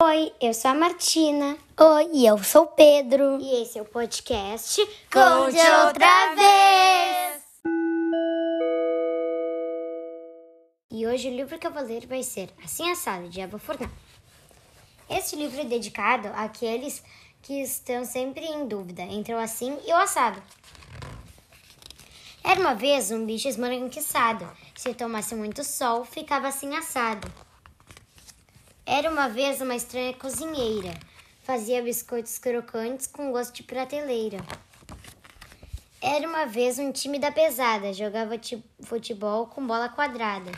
Oi, eu sou a Martina. Oi, e eu sou o Pedro. E esse é o podcast Conte Outra Vez! E hoje o livro que eu vou ler vai ser Assim Assado, de Eva Furlan. Este livro é dedicado àqueles que estão sempre em dúvida entre o assim e o assado. Era uma vez um bicho esmoranquiçado. Se tomasse muito sol, ficava assim assado. Era uma vez uma estranha cozinheira. Fazia biscoitos crocantes com gosto de prateleira. Era uma vez um time da pesada. Jogava futebol com bola quadrada.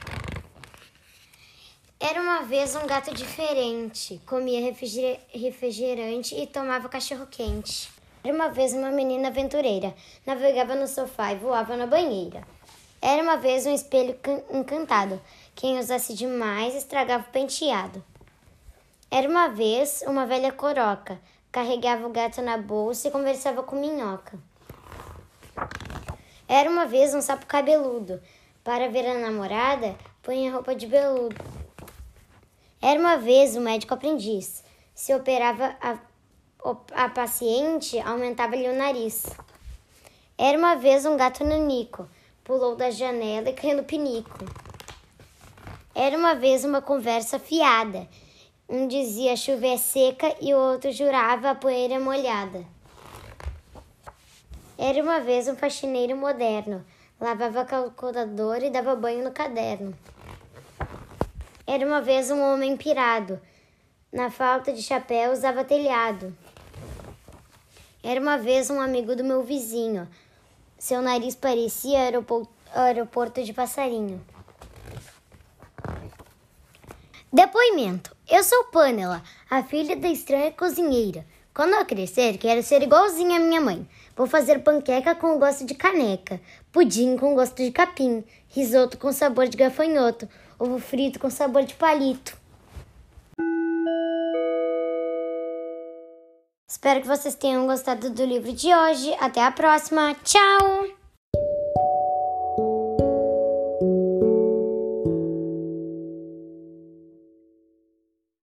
Era uma vez um gato diferente. Comia refrigerante e tomava cachorro quente. Era uma vez uma menina aventureira. Navegava no sofá e voava na banheira. Era uma vez um espelho encantado. Quem usasse demais estragava o penteado. Era uma vez uma velha coroca, carregava o gato na bolsa e conversava com minhoca. Era uma vez um sapo cabeludo, para ver a namorada, punha roupa de veludo. Era uma vez um médico aprendiz, se operava a, a paciente, aumentava-lhe o nariz. Era uma vez um gato nanico, pulou da janela e caiu no pinico. Era uma vez uma conversa fiada, um dizia chuva é seca e o outro jurava a poeira molhada. Era uma vez um faxineiro moderno, lavava a calculadora e dava banho no caderno. Era uma vez um homem pirado, na falta de chapéu usava telhado. Era uma vez um amigo do meu vizinho, seu nariz parecia aeroporto de passarinho. Depoimento. Eu sou Pamela, a filha da estranha cozinheira. Quando eu crescer, quero ser igualzinha à minha mãe. Vou fazer panqueca com gosto de caneca, pudim com gosto de capim, risoto com sabor de gafanhoto, ovo frito com sabor de palito. Espero que vocês tenham gostado do livro de hoje. Até a próxima. Tchau!